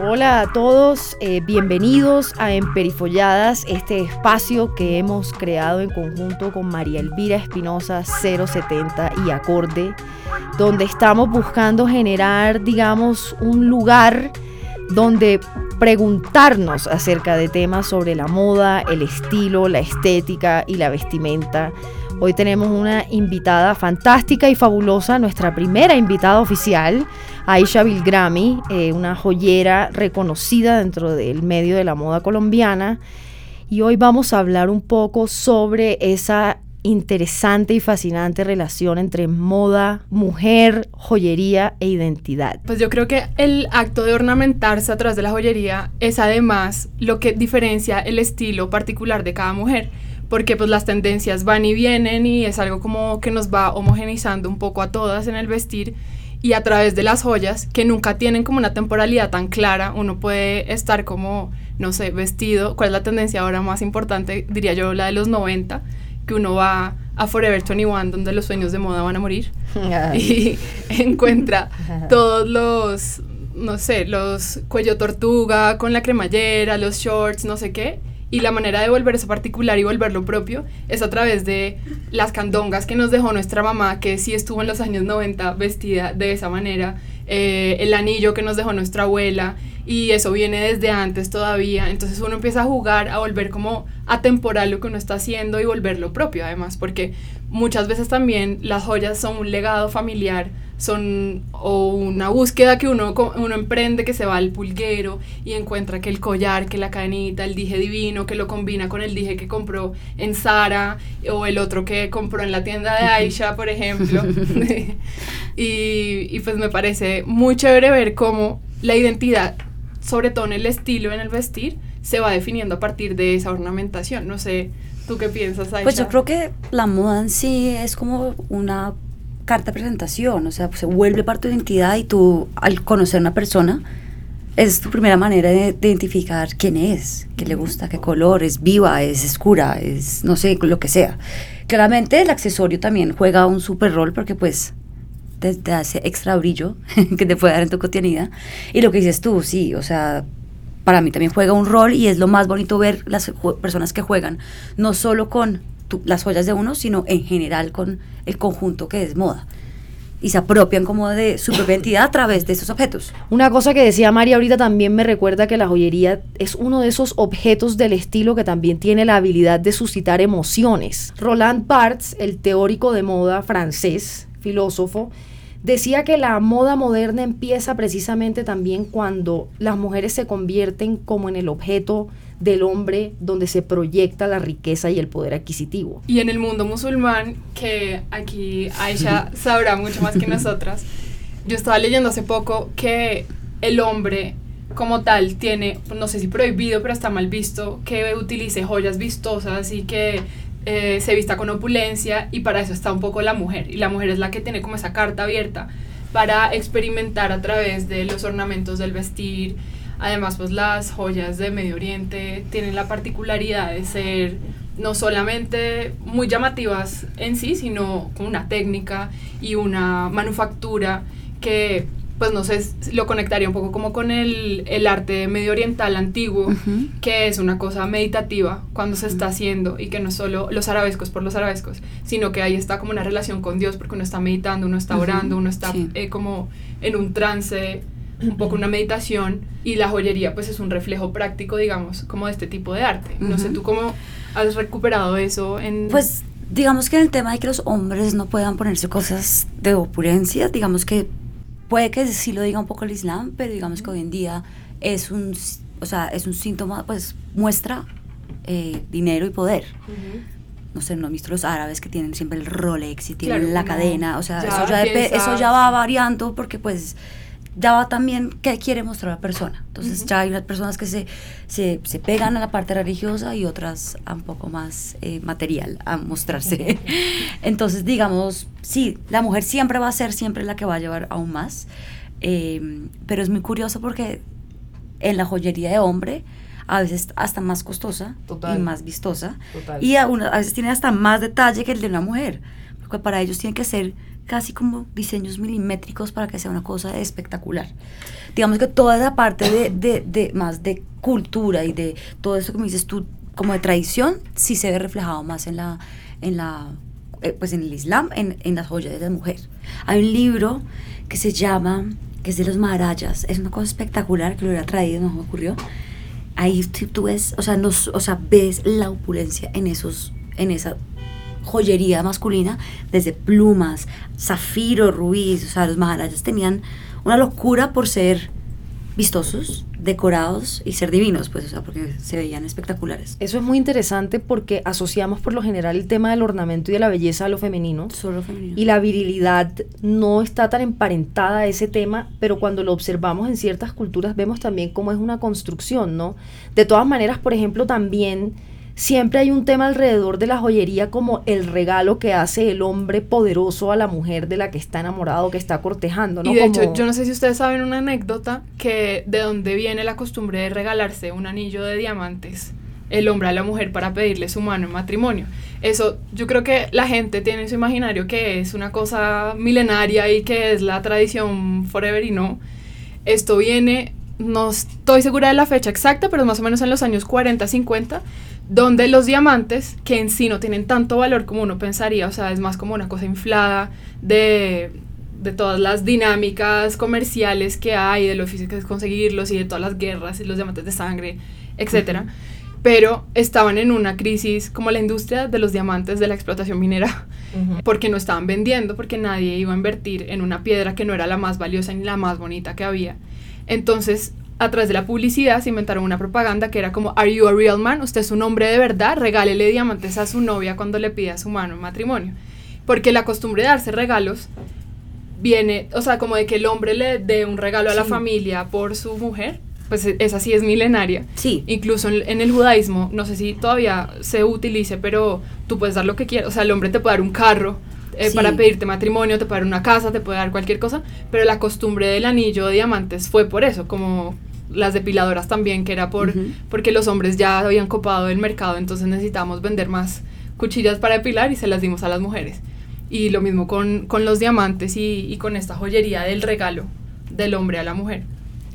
Hola a todos, eh, bienvenidos a Emperifolladas, este espacio que hemos creado en conjunto con María Elvira Espinosa 070 y Acorde, donde estamos buscando generar, digamos, un lugar donde preguntarnos acerca de temas sobre la moda, el estilo, la estética y la vestimenta. Hoy tenemos una invitada fantástica y fabulosa, nuestra primera invitada oficial, Aisha Bilgrami, eh, una joyera reconocida dentro del medio de la moda colombiana. Y hoy vamos a hablar un poco sobre esa interesante y fascinante relación entre moda, mujer, joyería e identidad. Pues yo creo que el acto de ornamentarse a través de la joyería es además lo que diferencia el estilo particular de cada mujer porque pues las tendencias van y vienen y es algo como que nos va homogenizando un poco a todas en el vestir y a través de las joyas que nunca tienen como una temporalidad tan clara, uno puede estar como, no sé, vestido, ¿cuál es la tendencia ahora más importante? Diría yo la de los 90, que uno va a Forever 21 donde los sueños de moda van a morir y encuentra todos los no sé, los cuello tortuga con la cremallera, los shorts, no sé qué, y la manera de volver eso particular y volverlo propio es a través de las candongas que nos dejó nuestra mamá, que sí estuvo en los años 90 vestida de esa manera, eh, el anillo que nos dejó nuestra abuela, y eso viene desde antes todavía. Entonces uno empieza a jugar, a volver como atemporal lo que uno está haciendo y volverlo propio, además, porque muchas veces también las joyas son un legado familiar son o una búsqueda que uno, uno emprende que se va al pulguero y encuentra que el collar, que la cadenita, el dije divino, que lo combina con el dije que compró en Sara o el otro que compró en la tienda de Aisha, por ejemplo. y, y pues me parece muy chévere ver cómo la identidad, sobre todo en el estilo, en el vestir, se va definiendo a partir de esa ornamentación. No sé, ¿tú qué piensas, Aisha? Pues yo creo que la moda en sí es como una carta de presentación, o sea, pues, se vuelve parte de tu identidad y tú al conocer a una persona es tu primera manera de, identificar quién es, qué le gusta, qué color, es viva, es oscura, es no sé, lo que sea. Claramente el accesorio también juega un super rol porque pues te, hace extra brillo que te puede dar en tu cotidianidad. Y lo que dices tú, sí, o sea, para mí también juega un rol y es lo más bonito ver las personas que juegan, no solo con las joyas de uno, sino en general con el conjunto que es moda. Y se apropian como de su propia identidad a través de esos objetos. Una cosa que decía María ahorita también me recuerda que la joyería es uno de esos objetos del estilo que también tiene la habilidad de suscitar emociones. Roland Barthes, el teórico de moda francés, filósofo, decía que la moda moderna empieza precisamente también cuando las mujeres se convierten como en el objeto del hombre donde se proyecta la riqueza y el poder adquisitivo. Y en el mundo musulmán, que aquí Aisha sabrá mucho más que nosotras, yo estaba leyendo hace poco que el hombre como tal tiene, no sé si prohibido, pero está mal visto, que utilice joyas vistosas y que eh, se vista con opulencia y para eso está un poco la mujer. Y la mujer es la que tiene como esa carta abierta para experimentar a través de los ornamentos del vestir, Además, pues las joyas de Medio Oriente tienen la particularidad de ser no solamente muy llamativas en sí, sino con una técnica y una manufactura que, pues no sé, lo conectaría un poco como con el, el arte medio oriental antiguo, que es una cosa meditativa cuando se está haciendo y que no es solo los arabescos por los arabescos, sino que ahí está como una relación con Dios porque uno está meditando, uno está orando, uno está eh, como en un trance un poco una meditación y la joyería pues es un reflejo práctico, digamos, como de este tipo de arte. No sé, ¿tú cómo has recuperado eso en...? Pues digamos que en el tema de que los hombres no puedan ponerse cosas de opulencia, digamos que puede que sí lo diga un poco el Islam, pero digamos que hoy en día es un, o sea, es un síntoma, pues muestra eh, dinero y poder. no sé, no he visto los árabes que tienen siempre el Rolex y tienen la cadena, o sea, eso, ya eso ya va variando porque pues ya va también qué quiere mostrar la persona. Entonces ya hay unas personas que se, se, se, pegan a la parte religiosa y otras a un poco más eh, material, a mostrarse. Entonces, digamos, sí, la mujer siempre va a ser siempre la que va a llevar aún más, em, pero es muy curioso porque en la joyería de hombre a veces hasta más costosa Total. y más vistosa. Total. Y a, una- a veces tiene hasta más detalle que el de una mujer. Porque para ellos tiene que ser casi como diseños milimétricos para que sea una cosa espectacular. Digamos que toda esa parte de, de- de- más de cultura y de todo eso que me dices tú, como de tradición, sí se ve reflejado más en la, en la eh, pues en el Islam, en, en las joyas de la mujer. Hay un libro que se llama, que es de los Maharayas, es una cosa espectacular que lo hubiera traído, no me ocurrió. Ahí tú ves, o sea, nos, o sea, ves la opulencia en esos, en esa joyería masculina, desde plumas, zafiro, rubíes, o sea, los Maharayas tenían una locura por ser vistosos, decorados y ser divinos, pues, o sea, porque se veían espectaculares. Eso es muy interesante porque asociamos por lo general el tema del ornamento y de la belleza a lo femenino. Solo femenino. Y la virilidad no está tan emparentada a ese tema, pero cuando lo observamos en ciertas culturas vemos también cómo es una construcción, ¿no? De todas maneras, por ejemplo, también siempre hay un tema alrededor de la joyería como el regalo que hace el hombre poderoso a la mujer de la que está enamorado, que está cortejando, ¿no? Y de hecho, yo no sé si ustedes saben una anécdota que de dónde viene la costumbre de regalarse un anillo de diamantes el hombre a la mujer para pedirle su mano en matrimonio. Eso, yo creo que la gente tiene en su imaginario que es una cosa milenaria y que es la tradición forever y no. Esto viene, no estoy segura de la fecha exacta, pero más o menos en los años 40, 50, donde los diamantes, que en sí no tienen tanto valor como uno pensaría, o sea, es más como una cosa inflada de, de todas las dinámicas comerciales que hay, de lo difícil que es conseguirlos y de todas las guerras y los diamantes de sangre, etcétera. Pero estaban en una crisis como la industria de los diamantes de la explotación minera, porque no estaban vendiendo, porque nadie iba a invertir en una piedra que no era la más valiosa ni la más bonita que había. Entonces, a través de la publicidad se inventaron una propaganda que era como, ¿Are you a real man? ¿Usted es un hombre de verdad? Regálele diamantes a su novia cuando le pida su mano en matrimonio. Porque la costumbre de darse regalos viene, o sea, como de que el hombre le dé un regalo a la Sí. familia por su mujer, pues e- esa sí es milenaria. Sí. Incluso en, en el judaísmo, no sé si todavía se utilice, pero tú puedes dar lo que quieras. O sea, el hombre te puede dar un carro eh, Sí. para pedirte matrimonio, te puede dar una casa, te puede dar cualquier cosa, pero la costumbre del anillo de diamantes fue por eso, como las depiladoras también, que era por porque los hombres ya habían copado el mercado, entonces necesitábamos vender más cuchillas para depilar y se las dimos a las mujeres. Y lo mismo con, con los diamantes y, y con esta joyería del regalo del hombre a la mujer.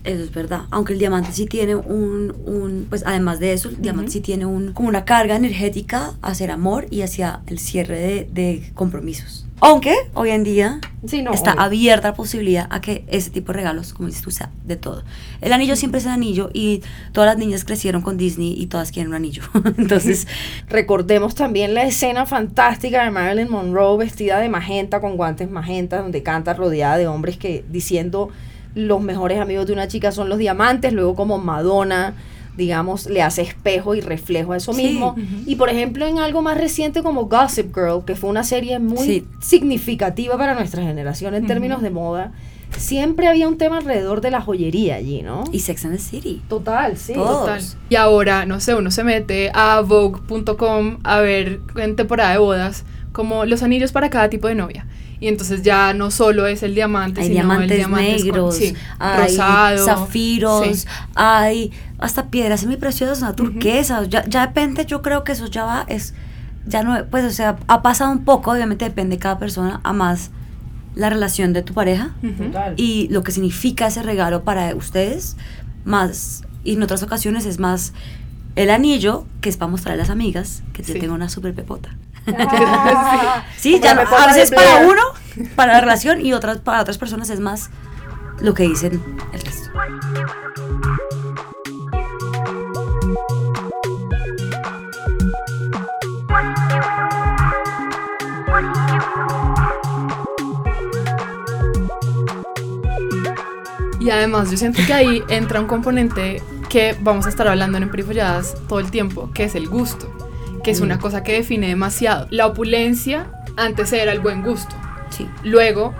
Eso es verdad. Aunque el diamante sí tiene un, un pues además de eso, el diamante sí tiene un, como una carga energética hacia el amor y hacia el cierre de, de compromisos. Aunque hoy en día Sí, no, está obvio. abierta la posibilidad a que ese tipo de regalos, como dices tú, sea de todo. El anillo siempre es el anillo y todas las niñas crecieron con Disney y todas quieren un anillo. Entonces, Recordemos también la escena fantástica de Marilyn Monroe vestida de magenta con guantes magenta, donde canta rodeada de hombres que diciendo los mejores amigos de una chica son los diamantes, luego como Madonna, digamos, le hace espejo y reflejo a eso Sí. mismo. Y por ejemplo, en algo más reciente como Gossip Girl, que fue una serie muy Sí. significativa para nuestra generación en términos de moda, siempre había un tema alrededor de la joyería allí, ¿no? y Sex and the City. Total, sí. Total. Y ahora, no sé, uno se mete a Vogue.com a ver en temporada de bodas como los anillos para cada tipo de novia. Y entonces ya no solo es el diamante, Hay sino el diamantes diamante con- negros, sí, hay rosado, zafiros, sí. hay hasta piedras semipreciosas, una turquesa. ya, ya depende, yo creo que eso ya va, es, ya no, pues, o sea, ha pasado un poco, obviamente depende de cada persona, a más la relación de tu pareja y lo que significa ese regalo para ustedes, más, y en otras ocasiones es más el anillo, que es para mostrar a las amigas que te Sí. tengo una super pepota. Ah, Sí, ya no- a veces para uno, para la relación, y otras para otras personas es más lo que dicen el resto. Y además yo siento que ahí entra un componente que vamos a estar hablando en Emperifolladas todo el tiempo, que es el gusto, que es una cosa que define demasiado. La opulencia antes era el buen gusto. Sí. Luego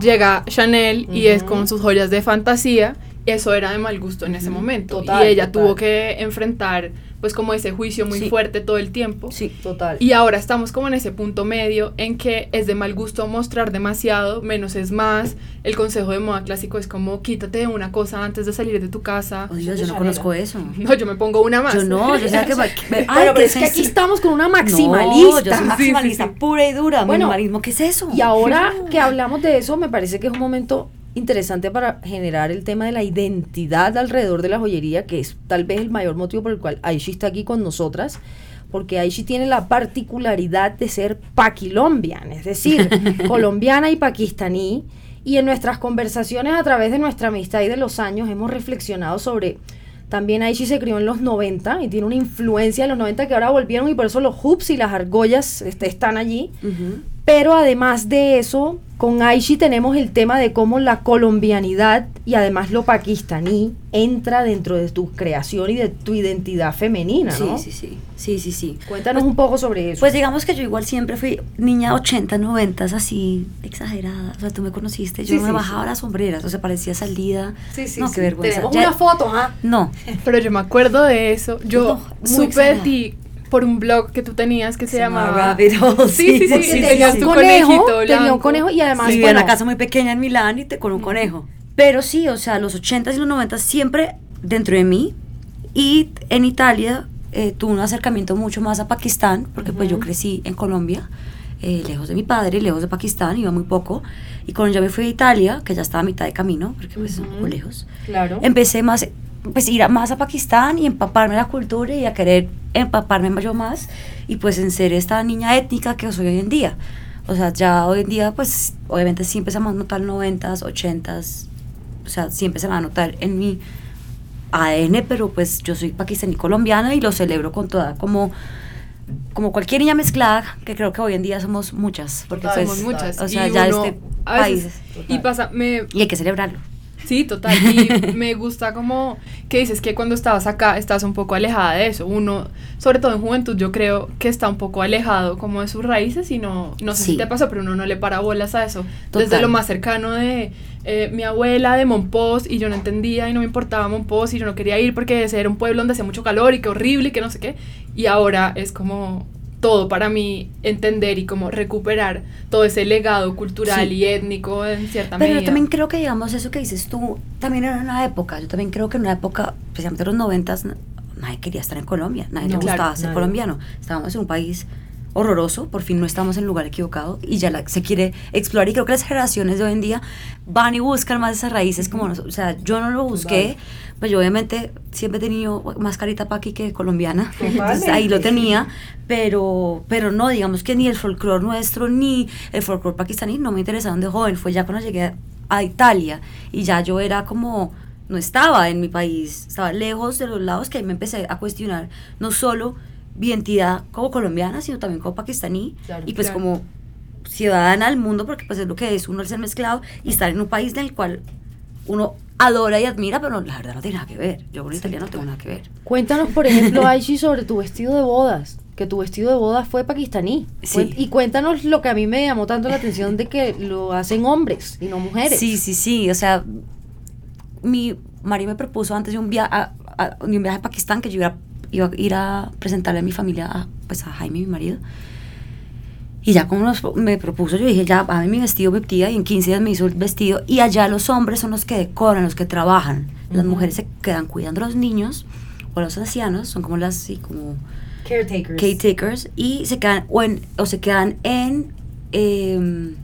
llega Chanel y es con sus joyas de fantasía. Eso era de mal gusto en ese momento. Total, y ella total. tuvo que enfrentar pues como ese juicio muy Sí. fuerte todo el tiempo. Sí, total. Y ahora estamos como en ese punto medio en que es de mal gusto mostrar demasiado, menos es más. El consejo de moda clásico es como quítate una cosa antes de salir de tu casa. Oh, Dios, yo no conozco eso. No, yo me pongo una más. Yo no, yo sé que... Ay, pero ¿qué es que aquí estamos con una No, maximalista. yo soy maximalista Sí, sí, sí. pura y dura. Bueno, Minimalismo, ¿qué es eso? Y ahora que hablamos de eso, me parece que es un momento interesante para generar el tema de la identidad alrededor de la joyería, que es tal vez el mayor motivo por el cual Aishi está aquí con nosotras, porque Aishi tiene la particularidad de ser paquilombian, es decir, colombiana y pakistaní, y en nuestras conversaciones a través de nuestra amistad y de los años hemos reflexionado sobre... También Aishi se crió en los 90 y tiene una influencia de los 90 que ahora volvieron y por eso los hoops y las argollas este, están allí. Ujú. Pero además de eso, con Aishi tenemos el tema de cómo la colombianidad y además lo pakistaní entra dentro de tu creación y de tu identidad femenina, ¿no? Sí, sí, sí. Sí, sí, sí. Cuéntanos un poco sobre eso. Pues digamos que yo igual siempre fui niña 80, 90, así exagerada. O sea, tú me conociste, yo Sí, me sí, bajaba sí. las sombreras, o sea, parecía salida. sí, sí, no, sí. qué vergüenza. Tenemos Ya- una foto, ¿ah? No, Pero yo me acuerdo de eso. Yo No, muy supe de ti por un blog que tú tenías que se, Se llamaba Rabbit Hole, Sí, sí, sí. sí, tenías un tu conejo, tenía un conejo y además, vivía en bueno, una casa muy pequeña en Milán y te con un conejo. Pero sí, o sea, los 80s y los 90s siempre dentro de mí. Y en Italia eh, tuve un acercamiento mucho más a Pakistán, porque pues yo crecí en Colombia, eh, lejos de mi padre, lejos de Pakistán, iba muy poco. Y cuando ya me fui a Italia, que ya estaba a mitad de camino, porque pues es un poco lejos, claro. empecé más, pues ir a- más a Pakistán y empaparme la cultura y a querer empaparme yo más y pues en ser esta niña étnica que soy hoy en día. O sea, ya hoy en día pues obviamente sí empezamos a notar 90s, 80s, o sea, siempre se va a notar en mi ADN, pero pues yo soy pakistaní colombiana y lo celebro con toda como como cualquier niña mezclada, que creo que hoy en día somos muchas, porque Total, pues, Somos muchas. o sea, y ya este país y pasa, me, y hay que celebrarlo. Sí, total. Y me gusta como que dices que cuando estabas acá estás un poco alejada de eso. Uno, sobre todo en juventud, yo creo que está un poco alejado como de sus raíces y no, no sé Sí. si te pasó, pero uno no le para bolas a eso. Desde lo más cercano de eh, mi abuela de Monpós y yo no entendía y no me importaba Monpós y yo no quería ir porque ese era un pueblo donde hacía mucho calor y que horrible y que no sé qué. Y ahora es como todo para mí entender y como recuperar todo ese legado cultural Sí. y étnico en cierta Pero medida. yo también creo que, digamos, eso que dices tú, también era una época. Yo también creo que en una época, especialmente en los noventas, nadie quería estar en Colombia, nadie No, le gustaba claro, ser nadie. colombiano. Estábamos en un país horroroso, por fin no estamos en el lugar equivocado y ya la- se quiere explorar. Y creo que las generaciones de hoy en día van y buscan más esas raíces como. O sea, yo no lo busqué, pues yo obviamente siempre he tenido más carita paqui que colombiana, entonces ahí lo tenía, pero, pero no, digamos que ni el folclore nuestro ni el folclore pakistaní no me interesaron de joven, fue ya cuando llegué a Italia y ya yo era como, no estaba en mi país, estaba lejos de los lados que ahí me empecé a cuestionar no solo mi identidad como colombiana, sino también como pakistaní Claro. y pues Claro. como ciudadana del mundo, porque pues es lo que es uno el ser mezclado y estar en un país en el cual uno adora y admira, pero la verdad no tiene nada que ver. Yo con el italiano no tengo nada que ver. Cuéntanos, por ejemplo, Aishi, sobre tu vestido de bodas, que tu vestido de bodas fue pakistaní. Sí. Y cuéntanos lo que a mí me llamó tanto la atención de que lo hacen hombres y no mujeres. Sí, sí, sí. O sea, mi marido me propuso antes de un, via a, a- de un viaje a Pakistán que yo iba, iba a ir a presentarle a mi familia, a, pues a Jaime, mi marido. Y ya como nos- me propuso, yo dije, ya, a mí mi vestido me tía y en 15 días me hizo el vestido. Y allá los hombres son los que decoran, los que trabajan. Las mujeres se quedan cuidando a los niños o a los ancianos, son como las, sí, como Caretakers. caretakers y se quedan o, en- o se quedan en em,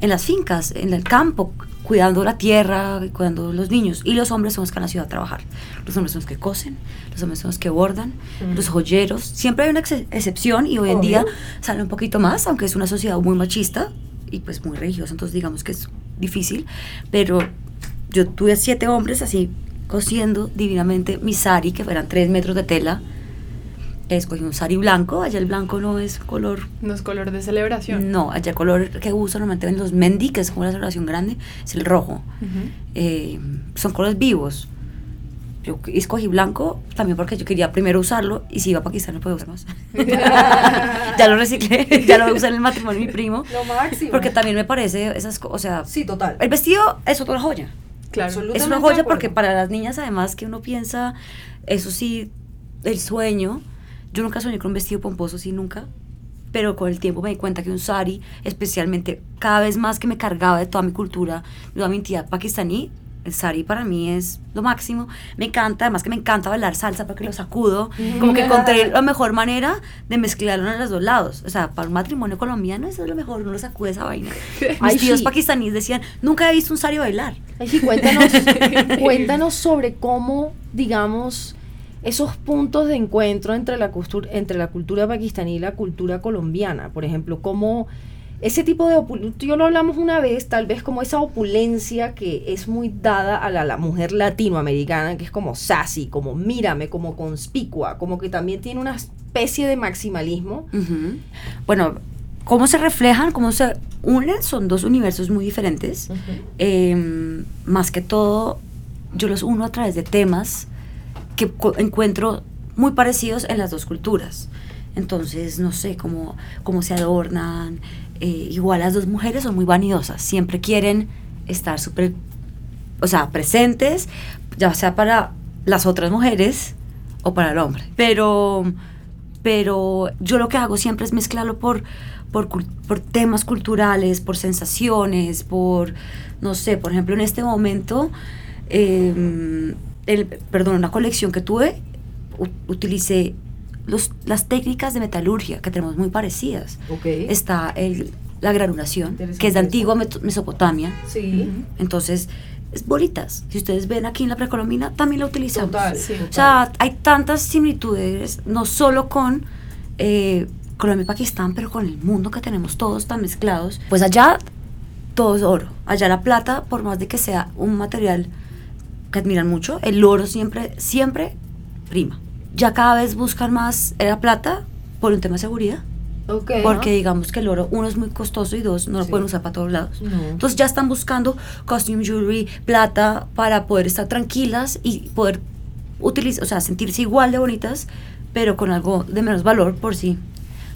en las fincas, en el campo, cuidando la tierra, cuidando los niños. Y los hombres son los que van a la ciudad a trabajar. Los hombres son los que cosen, los hombres son los que bordan, Mm. los joyeros. Siempre hay una ex- excepción y hoy en día sale un poquito más, aunque es una sociedad muy machista y pues muy religiosa, entonces digamos que es difícil. Pero yo tuve siete hombres así cosiendo divinamente mi sari, que eran tres metros de tela. Escogí un sari blanco, allá el blanco no es color No es color de celebración. no, allá el color que uso normalmente en los mendi, que es como la celebración grande, es el rojo. Ujú. Eh, son colores vivos. Yo escogí blanco también porque yo quería primero usarlo y si iba a Pakistán no puedo usar más. ya lo reciclé, ya lo usé en el matrimonio de mi primo. Lo máximo. Porque también me parece esas cosas, o sea, Sí, total. el vestido es otra joya. Claro. Es una joya porque para las niñas además que uno piensa, eso sí, el sueño. Yo nunca soñé con un vestido pomposo, sí, nunca. Pero con el tiempo me di cuenta que un sari, especialmente cada vez más que me cargaba de toda mi cultura, de toda mi entidad pakistaní, el sari para mí es lo máximo. Me encanta, además que me encanta bailar salsa porque lo sacudo. Como que encontré la mejor manera de mezclarlo en los dos lados. O sea, para un matrimonio colombiano eso es lo mejor, uno lo sacude esa vaina. Ay, Mis tíos sí. pakistaníes decían, nunca he visto un sari bailar. Ay, sí, cuéntanos, cuéntanos sobre cómo, digamos, esos puntos de encuentro entre la, cultura, entre la cultura pakistaní y la cultura colombiana. Por ejemplo, cómo ese tipo de opulencia, yo lo hablamos una vez, tal vez como esa opulencia que es muy dada a la, la mujer latinoamericana, que es como sassy, como mírame, como conspicua, como que también tiene una especie de maximalismo. Bueno, cómo se reflejan, cómo se unen, son dos universos muy diferentes. Eh, más que todo, yo los uno a través de temas que encuentro muy parecidos en las dos culturas. Entonces, no sé, cómo, cómo se adornan. Eh, igual las dos mujeres son muy vanidosas, siempre quieren estar súper, o sea, presentes, ya sea para las otras mujeres o para el hombre. Pero, pero yo lo que hago siempre es mezclarlo por, por, temas culturales, por sensaciones, por, no sé, por ejemplo, en este momento, eh, el, perdón, una colección que tuve, utilicé los, las técnicas de metalurgia que tenemos muy parecidas. Está el, la granulación, que es de antigua Mesopotamia. Sí. Entonces, es bolitas. Si ustedes ven aquí en la precolombina, también la utilizamos. Total, Sí. O sea, hay tantas similitudes, no solo con eh, Colombia y Pakistán, pero con el mundo que tenemos todos tan mezclados. Pues allá todo es oro. Allá la plata, por más de que sea un material que admiran mucho, el oro siempre, siempre prima. Ya cada vez buscan más la plata por un tema de seguridad. Ok. Porque digamos que el oro, uno es muy costoso y dos, no lo Sí. pueden usar para todos lados. No. Entonces ya están buscando costume jewelry, plata, para poder estar tranquilas y poder utilizar, o sea, sentirse igual de bonitas, pero con algo de menos valor por si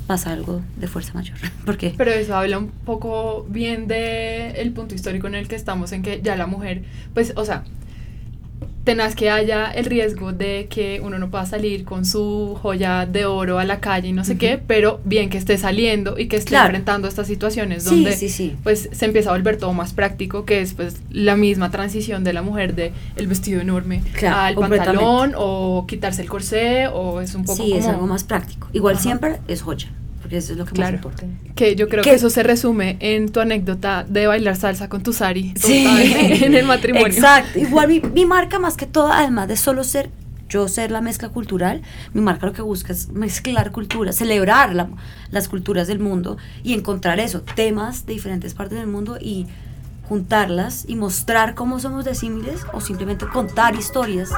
pasa algo de fuerza mayor. Porque Pero eso habla un poco bien de el punto histórico en el que estamos, en que ya la mujer, pues, o sea, tenaz que haya el riesgo de que uno no pueda salir con su joya de oro a la calle y no sé qué, pero bien que esté saliendo y que esté Claro. enfrentando estas situaciones Sí, donde sí, sí. pues se empieza a volver todo más práctico, que es pues la misma transición de la mujer de el vestido enorme Claro, al pantalón o quitarse el corsé o es un poco sí, es algo más práctico. Igual Ajá. siempre es joya, porque eso es lo que Claro. más importa. Que yo creo ¿Qué? que eso se resume en tu anécdota de bailar salsa con tu sari Sí. en el matrimonio. Exacto. Igual mi, mi marca, más que todo, además de solo ser yo ser la mezcla cultural, mi marca lo que busca es mezclar culturas, celebrar la- las culturas del mundo y encontrar eso, temas de diferentes partes del mundo y juntarlas y mostrar cómo somos disímiles o simplemente contar historias.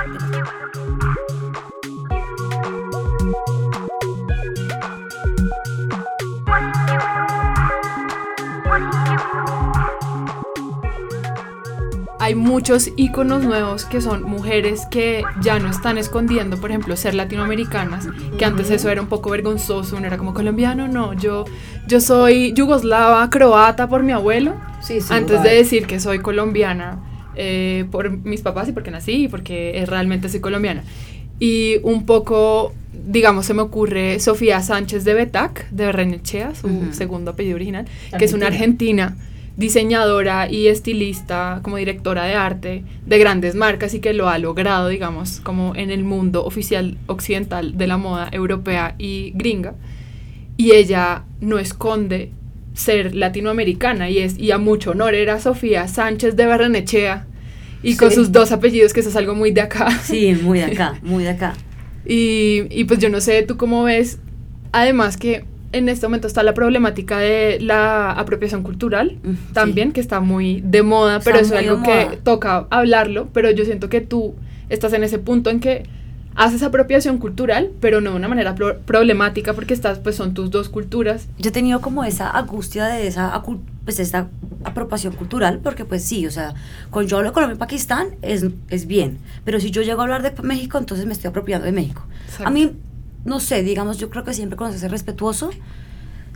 Hay muchos íconos nuevos que son mujeres que ya no están escondiendo, por ejemplo, ser latinoamericanas, que antes eso era un poco vergonzoso, uno era como colombiano, no, yo, yo soy yugoslava, croata por mi abuelo, Sí, sí, antes de decir que soy colombiana eh, por mis papás y porque nací y porque eh, realmente soy colombiana. Y un poco, digamos, se me ocurre Sofía Sánchez de Betac, de Berrenechea, su segundo apellido original, que es una argentina diseñadora y estilista, como directora de arte de grandes marcas y que lo ha logrado, digamos, como en el mundo oficial occidental de la moda europea y gringa. Y ella no esconde ser latinoamericana y es y a mucho honor era Sofía Sánchez de Barrenechea y con sus dos apellidos que eso es algo muy de acá. Sí, muy de acá, muy de acá. Y, y pues yo no sé, tú cómo ves, además que en este momento está la problemática de la apropiación cultural Mm, sí. también, que está muy de moda, Está pero eso es algo que toca hablarlo, pero yo siento que tú estás en ese punto en que haces apropiación cultural, pero no de una manera pro- problemática porque estás, pues son tus dos culturas. yo he tenido como esa angustia de esa, pues esta apropiación cultural, porque pues sí, o sea, cuando yo hablo de Colombia y Pakistán es, es bien, pero si yo llego a hablar de México, entonces me estoy apropiando de México. Exacto. A mí, no sé, digamos, yo creo que siempre cuando se hace respetuoso,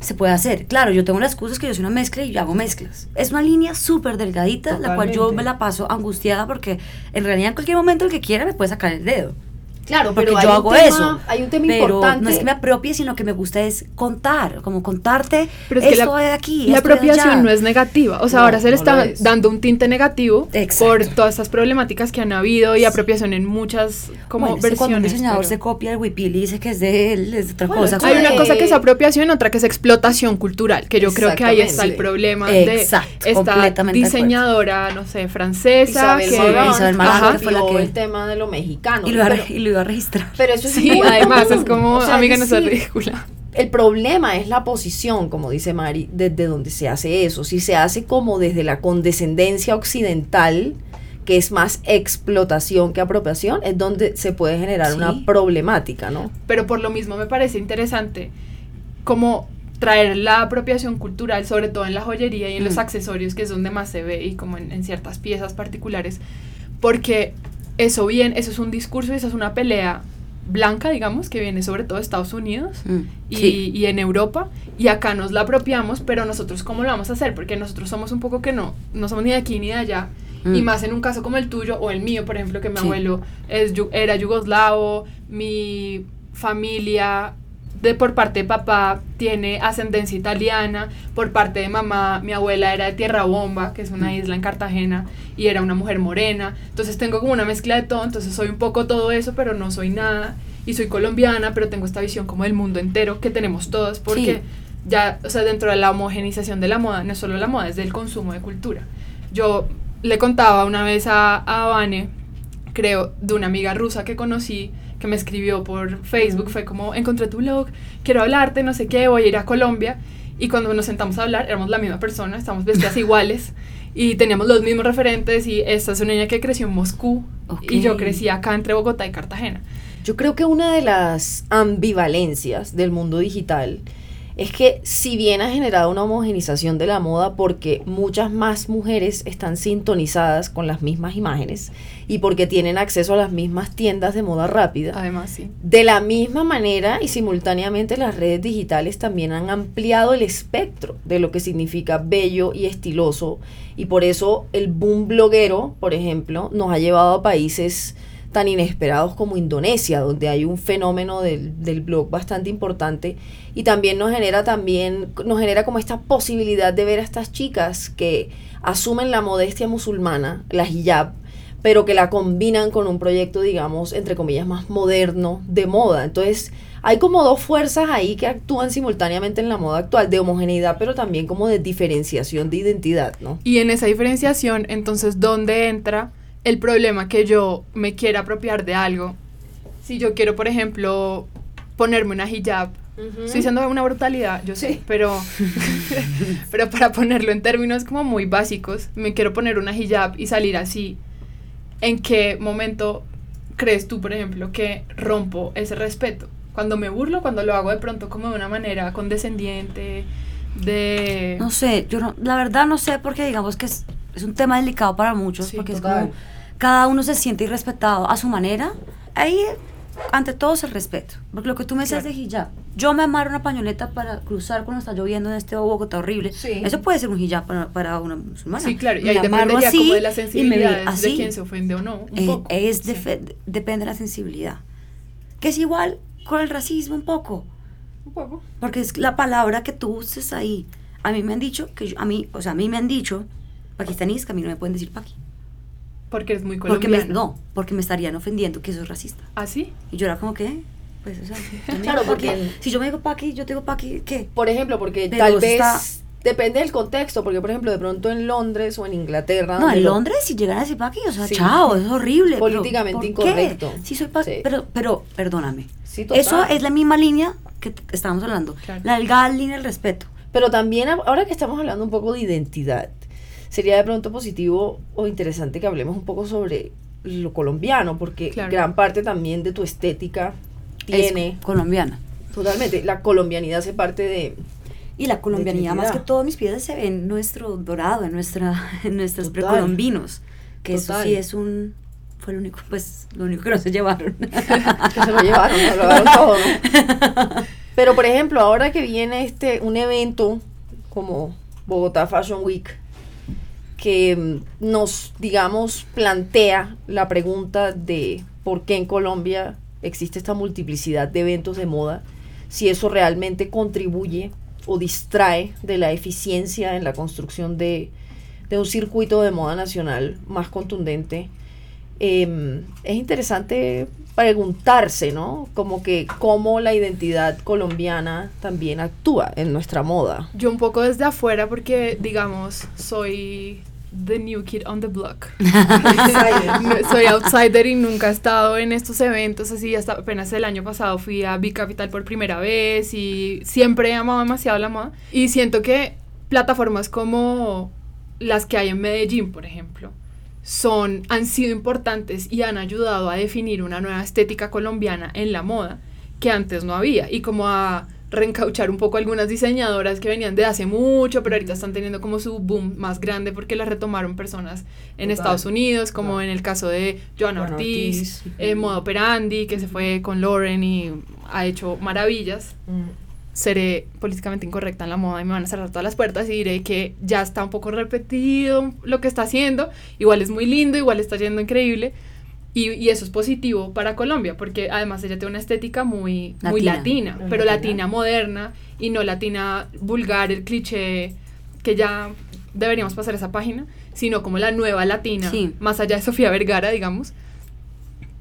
se puede hacer. Claro, yo tengo las excusas que yo soy una mezcla y yo hago mezclas. Es una línea súper delgadita, la cual yo me la paso angustiada porque en realidad en cualquier momento el que quiera me puede sacar el dedo. Claro, porque pero yo hay un hago tema- eso. hay un tema pero importante. no es que me apropie, sino que me gusta es contar, como contarte Pero es que esto la, de aquí, la de apropiación no es negativa. O sea, No, ahora se le no está es. dando un tinte negativo Exacto. por todas estas problemáticas que han habido y apropiación en muchas como Bueno, es que cuando un versiones. diseñador pero- se copia el wipil y dice que es de él, es otra Bueno, cosa. Hay una cosa que es apropiación, otra que es explotación cultural, que yo creo que ahí está el Exactamente. problema de Exacto, esta de diseñadora, no sé, francesa, Isabel que Isabel Marant, Ajá. que fue la que- el tema de lo mexicano. y, lo pero, y lo iba a registrar. pero eso es Sí, muy además es como, O sea, amiga, no es seas ridícula. El problema es la posición, como dice Mari, desde donde se hace eso. Si se hace como desde la condescendencia occidental, que es más explotación que apropiación, es donde se puede generar Sí. una problemática, ¿no? pero por lo mismo me parece interesante como traer la apropiación cultural, sobre todo en la joyería y en los Mm. accesorios, que es donde más se ve, y como en, en ciertas piezas particulares, porque eso bien, eso es un discurso y esa es una pelea blanca, digamos, que viene sobre todo de Estados Unidos Mm, y, sí. y en Europa, y acá nos la apropiamos, pero nosotros cómo lo vamos a hacer, porque nosotros somos un poco que no, no somos ni de aquí ni de allá, y Mm. más en un caso como el tuyo o el mío, por ejemplo, que mi Sí. abuelo es, era yugoslavo, mi familia de por parte de papá tiene ascendencia italiana, por parte de mamá mi abuela era de Tierra Bomba, que es una Mm. isla en Cartagena, y era una mujer morena, entonces tengo como una mezcla de todo, entonces soy un poco todo eso, pero no soy nada, y soy colombiana, pero tengo esta visión como del mundo entero que tenemos todos, porque Sí. ya, o sea, dentro de la homogenización de la moda, no es solo la moda, es del consumo de cultura. Yo le contaba una vez a, a Vane, creo, de una amiga rusa que conocí, que me escribió por Facebook, fue como, encontré tu blog, quiero hablarte, no sé qué, voy a ir a Colombia. Y cuando nos sentamos a hablar, éramos la misma persona, estábamos vestidas iguales y teníamos los mismos referentes y esta es una niña que creció en Moscú y yo crecí acá entre Bogotá y Cartagena. Yo creo que una de las ambivalencias del mundo digital es que si bien ha generado una homogenización de la moda porque muchas más mujeres están sintonizadas con las mismas imágenes y porque tienen acceso a las mismas tiendas de moda rápida, Además, sí. de la misma manera y simultáneamente las redes digitales también han ampliado el espectro de lo que significa bello y estiloso y por eso el boom bloguero, por ejemplo, nos ha llevado a países tan inesperados como Indonesia, donde hay un fenómeno del, del blog bastante importante y también nos genera también nos genera como esta posibilidad de ver a estas chicas que asumen la modestia musulmana, la hijab, pero que la combinan con un proyecto, digamos, entre comillas, más moderno de moda. Entonces, hay como dos fuerzas ahí que actúan simultáneamente en la moda actual, de homogeneidad, pero también como de diferenciación de identidad, ¿no? Y en esa diferenciación, entonces, ¿dónde entra el problema que yo me quiera apropiar de algo? Si yo quiero, por ejemplo, ponerme una hijab, estoy diciendo una brutalidad, yo sé, Sí. pero, pero para ponerlo en términos como muy básicos, me quiero poner una hijab y salir así. ¿En qué momento crees tú, por ejemplo, que rompo ese respeto? Cuando me burlo, cuando lo hago de pronto como de una manera condescendiente, de... No sé, yo no, la verdad no sé porque digamos que es, es un tema delicado para muchos, Sí, porque total. es como cada uno se siente irrespetado a su manera. Ahí, ante todo, es el respeto. Porque lo que tú me decías Claro. de hijab, yo me amarro una pañoleta para cruzar cuando está lloviendo en este Bogotá horrible. Sí. Eso puede ser un hijab para, para una musulmana. Sí, claro, y Me ahí dependería así como de me ve sensibilidades de así. quién se ofende o no, un Eh, poco. es Sí. depende de la sensibilidad. Que es igual con el racismo un poco. Un poco. Porque es la palabra que tú uses ahí. A mí me han dicho que yo- a mí, o sea, a mí me han dicho pakistaníes que a mí no me pueden decir paqui. Porque es muy Porque colombiano. me, no, porque me estarían ofendiendo que eso es racista. ¿Ah, sí? Y yo era como que, pues, o sea, Claro, porque- si yo me digo paqui, yo te digo paqui, ¿qué? Por ejemplo, porque Pero tal vez está- depende del contexto, porque por ejemplo, de pronto en Londres o en Inglaterra, No, en lo- Londres si llegan a decir paqui, o sea, Sí. chao, es horrible. pero Políticamente ¿por qué? incorrecto. Sí, soy paqui, Sí. pero, pero, perdóname. Sí, total. Eso es la misma línea que estábamos hablando. Claro. La delgada línea del respeto. Pero también a- ahora que estamos hablando un poco de identidad, sería de pronto positivo o interesante que hablemos un poco sobre lo colombiano, porque Claro. gran parte también de tu estética tiene Es colombiana. totalmente la colombianidad hace parte de Y la colombianidad, más que todo, mis pies se ven nuestro dorado, en, nuestra, en nuestros Total. precolombinos. Que eso sí es un. Fue lo único, pues, lo único que no se llevaron. que se lo llevaron, se lo llevaron todo, ¿no? Pero por ejemplo, ahora que viene este un evento como Bogotá Fashion Week que mm, nos digamos plantea la pregunta de por qué en Colombia existe esta multiplicidad de eventos de moda, si eso realmente contribuye o distrae de la eficiencia en la construcción de, de un circuito de moda nacional más contundente. Em, es interesante preguntarse, ¿no? Como que cómo la identidad colombiana también actúa en nuestra moda. Yo un poco desde afuera porque, digamos, soy the new kid on the block. soy outsider y nunca he estado en estos eventos así, hasta apenas el año pasado fui a Big Capital por primera vez y siempre he amado demasiado la moda. Y siento que plataformas como las que hay en Medellín, por ejemplo, son, han sido importantes y han ayudado a definir una nueva estética colombiana en la moda que antes no había. Y como a reencauchar un poco algunas diseñadoras que venían de hace mucho, pero ahorita están teniendo como su boom más grande porque las retomaron personas en Estados Unidos, como en el caso de Joana Ortiz, eh, Modo Operandi, que se fue con Lauren y ha hecho maravillas. Mm. Seré políticamente incorrecta en la moda y me van a cerrar todas las puertas y diré que ya está un poco repetido lo que está haciendo. Igual es muy lindo, igual está yendo increíble, y, y, eso es positivo para Colombia, porque además ella tiene una estética muy latina, muy latina pero latina. moderna y no latina vulgar, el cliché que ya deberíamos pasar esa página, sino como la nueva latina, más allá de Sofía Vergara, digamos.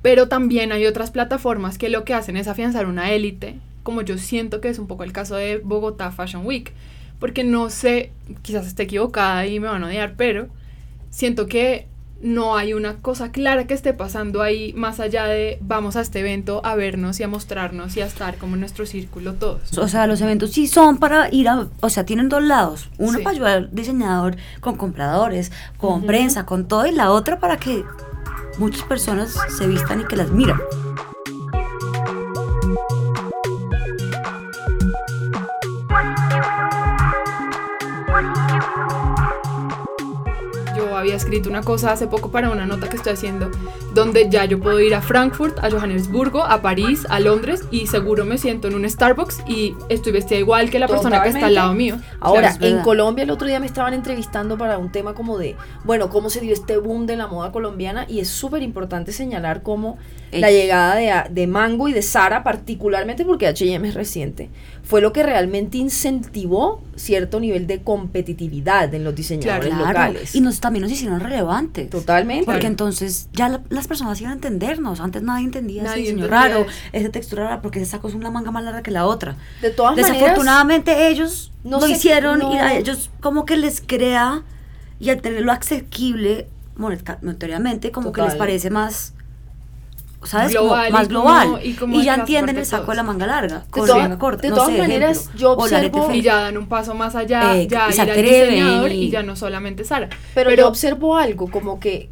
Pero también hay otras plataformas que lo que hacen es afianzar una élite, como yo siento que es un poco el caso de Bogotá Fashion Week, porque no sé, quizás esté equivocada y me van a odiar, pero siento que no hay una cosa clara que esté pasando ahí más allá de vamos a este evento a vernos y a mostrarnos y a estar como en nuestro círculo todos. O sea, los eventos sí son para ir a, o sea, tienen dos lados, uno para ayudar al diseñador con compradores, con prensa, con todo y la otra para que muchas personas se vistan y que las miran. Escrito una cosa hace poco para una nota que estoy haciendo, donde ya yo puedo ir a Frankfurt, a Johannesburgo, a París, a Londres y seguro me siento en un Starbucks y estoy vestida igual que la persona que está al lado mío. Ahora, en Colombia el otro día me estaban entrevistando para un tema como de, bueno, cómo se dio este boom de la moda colombiana y es súper importante señalar cómo la llegada de, de Mango y de Sara, particularmente porque H&M es reciente, fue lo que realmente incentivó cierto nivel de competitividad en los diseñadores locales. Y nos, también nos hicieron relevantes. Totalmente. Porque entonces ya las personas iban a entendernos. Antes nadie entendía ese diseño raro, esa textura rara, porque esa cosa es una manga más larga que la otra. De todas Desafortunadamente ellos no lo hicieron y a ellos como que les crea y al tenerlo asequible monetariamente como que les parece más ¿sabes? más global. y, ya entienden el saco de la manga larga. de, todas maneras, yo observo. Y ya dan un paso más allá, eh, ya ir al diseñador y, ya no solamente Sara. Pero, yo observo algo, como que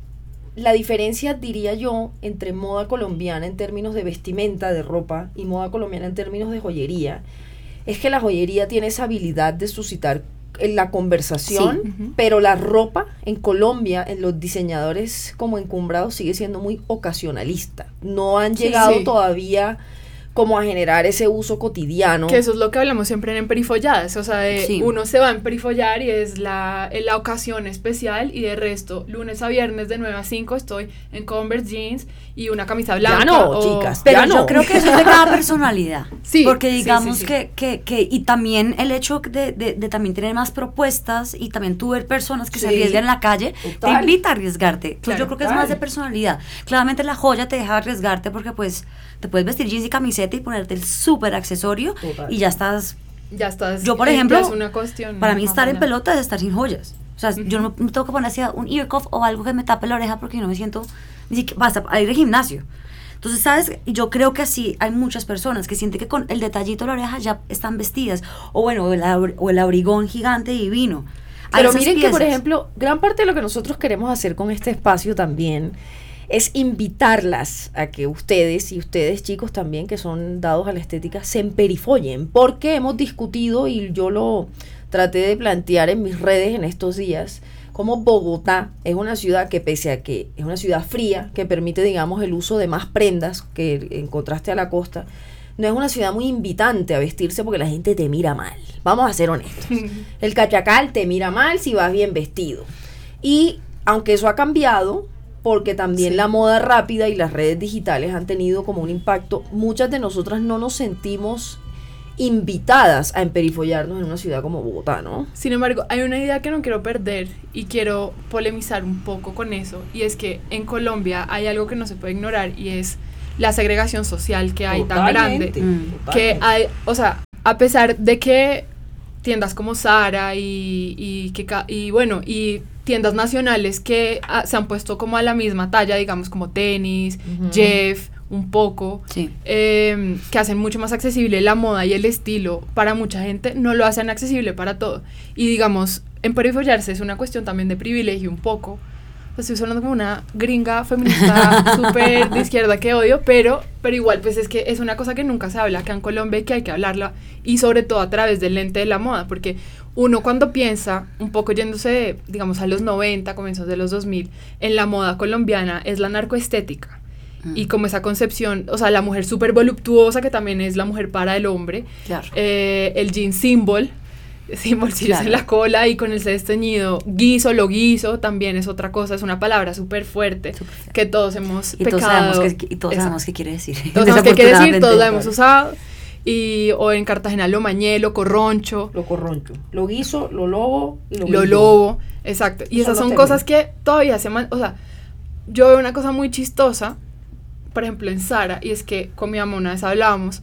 la diferencia, diría yo, entre moda colombiana en términos de vestimenta, de ropa, y moda colombiana en términos de joyería, es que la joyería tiene esa habilidad de suscitar la conversación, pero la ropa en Colombia, en los diseñadores como encumbrados, sigue siendo muy ocasionalista. No han llegado todavía como a generar ese uso cotidiano. Que eso es lo que hablamos siempre en Emperifolladas, o sea, uno se va a emperifollar y es la, la ocasión especial y de resto, lunes a viernes de 9 a 5 estoy en Converse Jeans y una camisa blanca. Ya no, chicas, Pero yo creo que eso es de cada personalidad. sí. Porque digamos que, que, que, y también el hecho de, de, también tener más propuestas y también tú ver personas que se arriesgan en la calle, te invita a arriesgarte. yo creo que es más de personalidad. Claramente la joya te deja arriesgarte porque pues te puedes vestir jeans y camiseta y ponerte el súper accesorio y ya estás... Ya estás. Yo, por ejemplo, una cuestión para mí estar en pelota es estar sin joyas. O sea, yo no me tengo que poner así un ear cuff o algo que me tape la oreja porque no me siento ni siquiera basta a ir al gimnasio. Entonces, ¿sabes? Yo creo que así hay muchas personas que sienten que con el detallito de la oreja ya están vestidas. O bueno, o el, o el abrigón gigante divino. Pero miren que, por ejemplo, gran parte de lo que nosotros queremos hacer con este espacio también es invitarlas a que ustedes y ustedes chicos también que son dados a la estética se emperifollen, porque hemos discutido y yo lo traté de plantear en mis redes en estos días, como Bogotá es una ciudad que pese a que es una ciudad fría, que permite digamos el uso de más prendas que en contraste a la costa, no es una ciudad muy invitante a vestirse porque la gente te mira mal. Vamos a ser honestos. El cachacal te mira mal si vas bien vestido. Y aunque eso ha cambiado, porque también la moda rápida y las redes digitales han tenido como un impacto. Muchas de nosotras no nos sentimos invitadas a emperifollarnos en una ciudad como Bogotá, ¿no? Sin embargo, hay una idea que no quiero perder y quiero polemizar un poco con eso, y es que en Colombia hay algo que no se puede ignorar y es la segregación social que hay tan grande. Mm. Que hay, o sea, a pesar de que tiendas como Zara y, y, que, y bueno, y tiendas nacionales que ah, se han puesto como a la misma talla, digamos como tenis. Jeff, un poco, Sí. eh, que hacen mucho más accesible la moda y el estilo para mucha gente, no lo hacen accesible para todo. Y digamos, en perifollarse es una cuestión también de privilegio un poco. Pues estoy sonando como una gringa feminista súper de izquierda que odio, pero, pero igual pues es que es una cosa que nunca se habla acá en Colombia y que hay que hablarla y sobre todo a través del lente de la moda, porque uno cuando piensa, un poco yéndose, digamos, a los 90, comienzos de los 2000, en la moda colombiana es la narcoestética y como esa concepción, o sea, la mujer súper voluptuosa que también es la mujer para el hombre, Claro. eh, el jean symbol, simbolcillos Claro. en la cola y con el desteñido, guiso, lo guiso, también es otra cosa, es una palabra súper fuerte fuerte. que todos hemos Y todos pecado. sabemos qué, y todos Exacto. sabemos qué quiere decir. Todos sabemos qué quiere decir, todos lo desafortunadamente. hemos usado. Y, o en Cartagena lo mañé, lo corroncho, Lo corroncho. Lo guiso, lo lobo y lo lo guiso. lobo, exacto. Y esas son términos. cosas que todavía se man, o sea, yo veo una cosa muy chistosa, por ejemplo en Sara, y es que con mi mamá una vez hablábamos,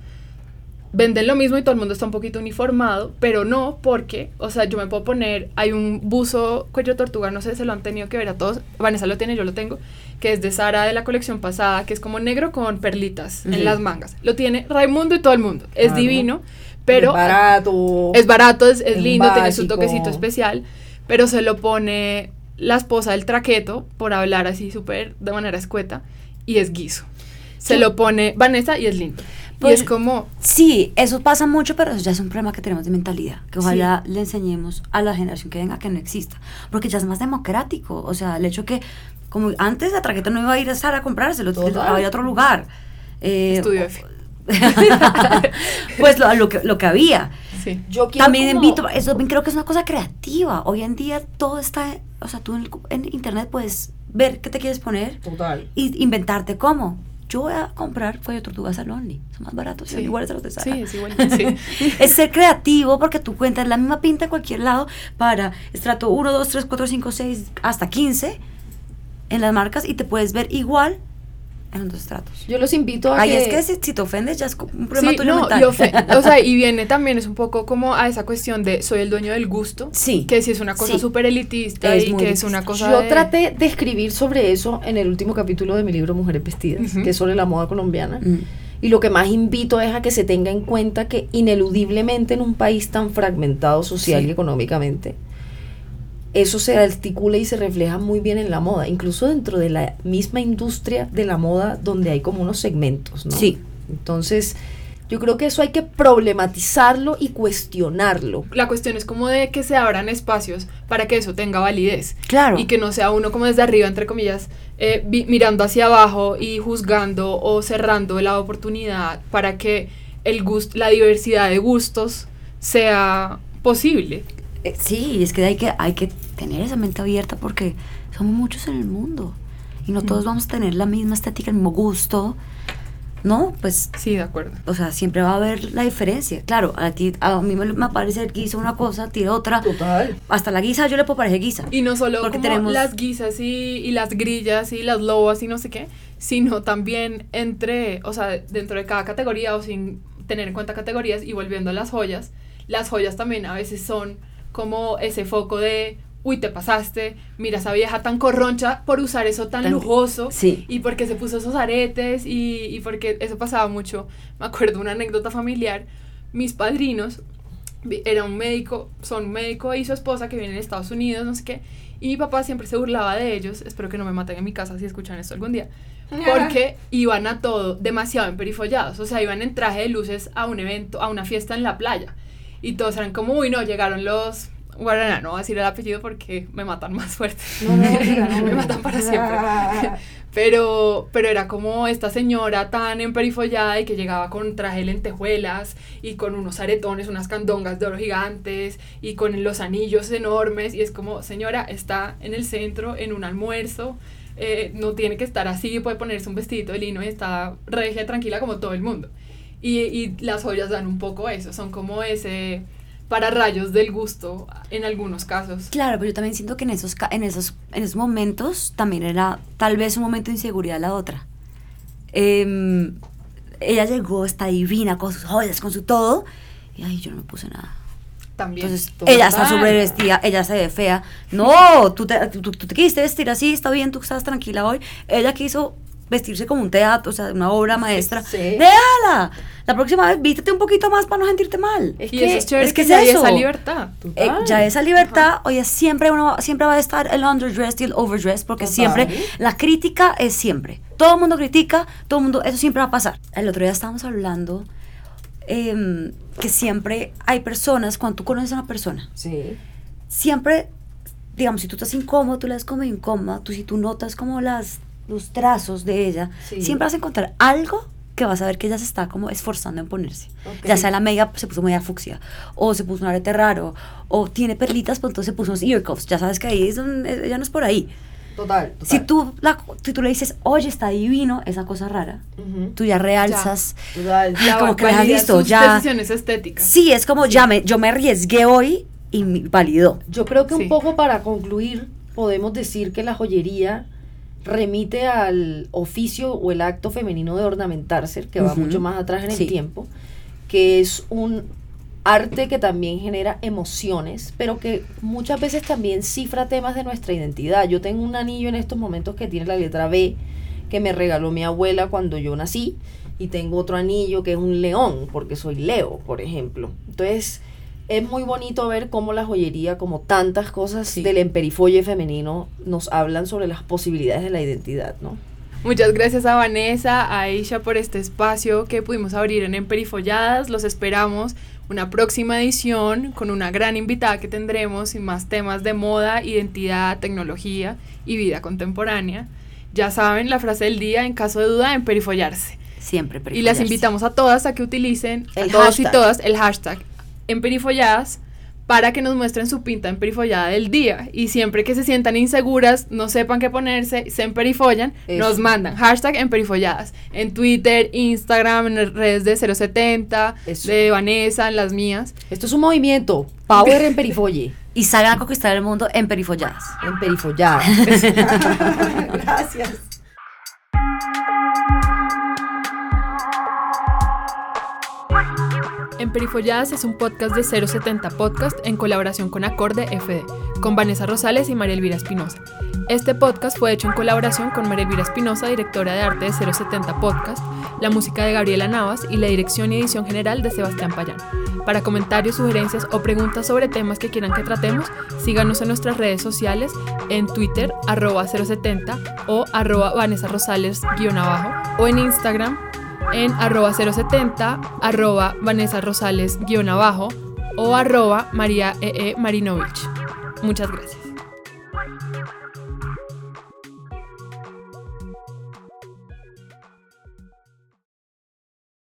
venden lo mismo y todo el mundo está un poquito uniformado, pero no porque, o sea, yo me puedo poner, hay un buzo cuello tortuga, no sé, se lo han tenido que ver a todos, Vanessa lo tiene, yo lo tengo, que es de Sara de la colección pasada, que es como negro con perlitas en las mangas. Lo tiene Raimundo y todo el mundo, es Claro. divino, pero Es barato. es barato, es, es Es lindo, tiene su toquecito especial, pero se lo pone la esposa del traqueto, por hablar así súper de manera escueta, y es guiso. Se lo pone Vanessa y es lindo. y Pues- es como, Sí, eso pasa mucho, pero eso ya es un problema que tenemos de mentalidad. Que ojalá le enseñemos a la generación que venga que no exista. Porque ya es más democrático. O sea, el hecho que, como antes la traqueta no iba a ir a Sara a comprárselo, Total. iba a ir a otro lugar. Eh, estudio F. pues lo, lo que, lo que había. Sí. Yo quiero También como- invito, eso creo que es una cosa creativa. Hoy en día todo está, o sea, tú en, el- en internet puedes ver qué te quieres poner Total. y inventarte cómo. Yo voy a comprar cuello de tortuga Salonly. Son más baratos y son Sí. iguales a los de Sara. Sí, es igual. Sí. es ser creativo porque tú cuentas la misma pinta en cualquier lado para estrato 1, 2, 3, 4, 5, 6, hasta 15 en las marcas y te puedes ver igual en los dos estratos. Yo los invito a que... es que si, si te ofendes ya es un problema Sí, tuyo no, mental. o sea, y viene también, es un poco como a esa cuestión de soy el dueño del gusto, Sí. que si es una cosa Sí. súper elitista Es y muy que es una cosa Yo de- traté de escribir sobre eso en el último capítulo de mi libro Mujeres Vestidas, que es sobre la moda colombiana. Mm. Y lo que más invito es a que se tenga en cuenta que ineludiblemente en un país tan fragmentado social Sí. y económicamente, eso se articula y se refleja muy bien en la moda, incluso dentro de la misma industria de la moda donde hay como unos segmentos, ¿no? Sí. Entonces, yo creo que eso hay que problematizarlo y cuestionarlo. La cuestión es como de que se abran espacios para que eso tenga validez. Claro. Y que no sea uno como desde arriba, entre comillas, eh, vi- mirando hacia abajo y juzgando o cerrando la oportunidad para que el gust la diversidad de gustos sea posible. Eh, Sí, es que hay que hay que tener esa mente abierta porque somos muchos en el mundo y no todos vamos a tener la misma estética, el mismo gusto. ¿No? Pues Sí, de acuerdo. O sea, siempre va a haber la diferencia. Claro, a ti, a mí me, me parece el guisa una cosa, a ti otra. Total. Hasta la guisa yo le puedo parecer guisa. Y no solo Porque como tenemos- las guisas y, y las grillas y las lobas y no sé qué, sino también entre, o sea, dentro de cada categoría o sin tener en cuenta categorías y volviendo a las joyas, las joyas también a veces son como ese foco de, uy, te pasaste, mira esa vieja tan corroncha por usar eso tan, Tan- lujoso Sí. y porque se puso esos aretes y, y porque eso pasaba mucho. Me acuerdo una anécdota familiar, mis padrinos, era un médico, son un médico y su esposa que vienen de Estados Unidos, no sé qué, y mi papá siempre se burlaba de ellos, espero que no me maten en mi casa si escuchan esto algún día, porque iban a todo demasiado emperifollados, o sea, iban en traje de luces a un evento, a una fiesta en la playa, y todos eran como, uy, no, llegaron los... Guaraná, no voy a decir el apellido porque me matan más fuerte. No, no, no. me matan para siempre. Pero, pero era como esta señora tan emperifollada y que llegaba con traje de lentejuelas y con unos aretones, unas candongas de oro gigantes y con los anillos enormes. Y es como, señora, está en el centro, en un almuerzo, eh, no tiene que estar así, puede ponerse un vestidito de lino y está regia, tranquila como todo el mundo. Y, y las joyas dan un poco eso, son como ese para rayos del gusto en algunos casos. Claro, pero yo también siento que en esos, en esos, en esos momentos también era tal vez un momento de inseguridad la otra. Em, ella llegó, está divina, con sus joyas, con su todo, y ay, yo no me puse nada. También. Entonces, ella está súper vestida, ella se ve fea. No, tú te, tú, tú te quisiste vestir así, está bien, tú estás tranquila hoy. Ella quiso vestirse como un teatro, o sea, una obra maestra. Sí. Déjala. La próxima vez vístete un poquito más para no sentirte mal. Es y que- eso es chévere es que que, es hay eso. esa libertad. Eh, ya esa libertad, oye, siempre uno siempre va a estar el underdressed y el overdressed, porque Total. siempre la crítica es siempre. Todo el mundo critica, todo el mundo, eso siempre va a pasar. El otro día estábamos hablando em, que siempre hay personas, cuando tú conoces a una persona, Sí. siempre, digamos, si tú estás incómodo, tú la ves como incómoda, tú si tú notas como las, los trazos de ella, Sí. siempre vas a encontrar algo que vas a ver que ella se está como esforzando en ponerse. Ya sea la media se puso media fucsia, o se puso un arete raro, o tiene perlitas, pues entonces se puso unos ear cuffs. Ya sabes que ahí es donde- ella no es por ahí. Total. total. Si tú, la, si tú le dices, oye, está divino, esa cosa rara, tú ya realzas. Total. Ay, Ya como que visto, sus ya. decisiones estéticas. Sí, es como, ya me, yo me arriesgué hoy y me validó. Yo creo que Sí. un poco para concluir, podemos decir que la joyería remite al oficio o el acto femenino de ornamentarse, que va mucho más atrás en el tiempo, que es un arte que también genera emociones, pero que muchas veces también cifra temas de nuestra identidad. Yo tengo un anillo en estos momentos que tiene la letra B, que me regaló mi abuela cuando yo nací, y tengo otro anillo que es un león, porque soy Leo, por ejemplo. Entonces, es muy bonito ver cómo la joyería, como tantas cosas Sí. del emperifolle femenino, nos hablan sobre las posibilidades de la identidad, ¿no? Muchas gracias a Vanessa, a Aisha por este espacio que pudimos abrir en Emperifolladas. Los esperamos una próxima edición con una gran invitada que tendremos y más temas de moda, identidad, tecnología y vida contemporánea. Ya saben, la frase del día, en caso de duda, emperifollarse. Siempre. Y las perifollarse. invitamos a todas a que utilicen, El a todos y todas, el hashtag emperifolladas para que nos muestren su pinta emperifollada del día. Y siempre que se sientan inseguras, no sepan qué ponerse, se emperifollan, Eso. nos mandan hashtag emperifolladas. En Twitter, Instagram, en las redes de 070, Eso. de Vanessa, en las mías. Esto es un movimiento, power en perifolle, Y salgan a conquistar el mundo en perifolladas. en perifollada. Gracias. Emperifolladas es un podcast de 070 Podcast en colaboración con Acorde FD, con Vanessa Rosales y María Elvira Espinosa. Este podcast fue hecho en colaboración con María Elvira Espinosa, directora de arte de 070 Podcast, la música de Gabriela Navas y la dirección y edición general de Sebastián Payán. Para comentarios, sugerencias o preguntas sobre temas que quieran que tratemos, síganos en nuestras redes sociales en Twitter, arroba 070 o arroba Vanessa Rosales guion abajo, o en Instagram en arroba 070, arroba Vanessa Rosales guion abajo o arroba María E. E. Marinovich. Muchas gracias.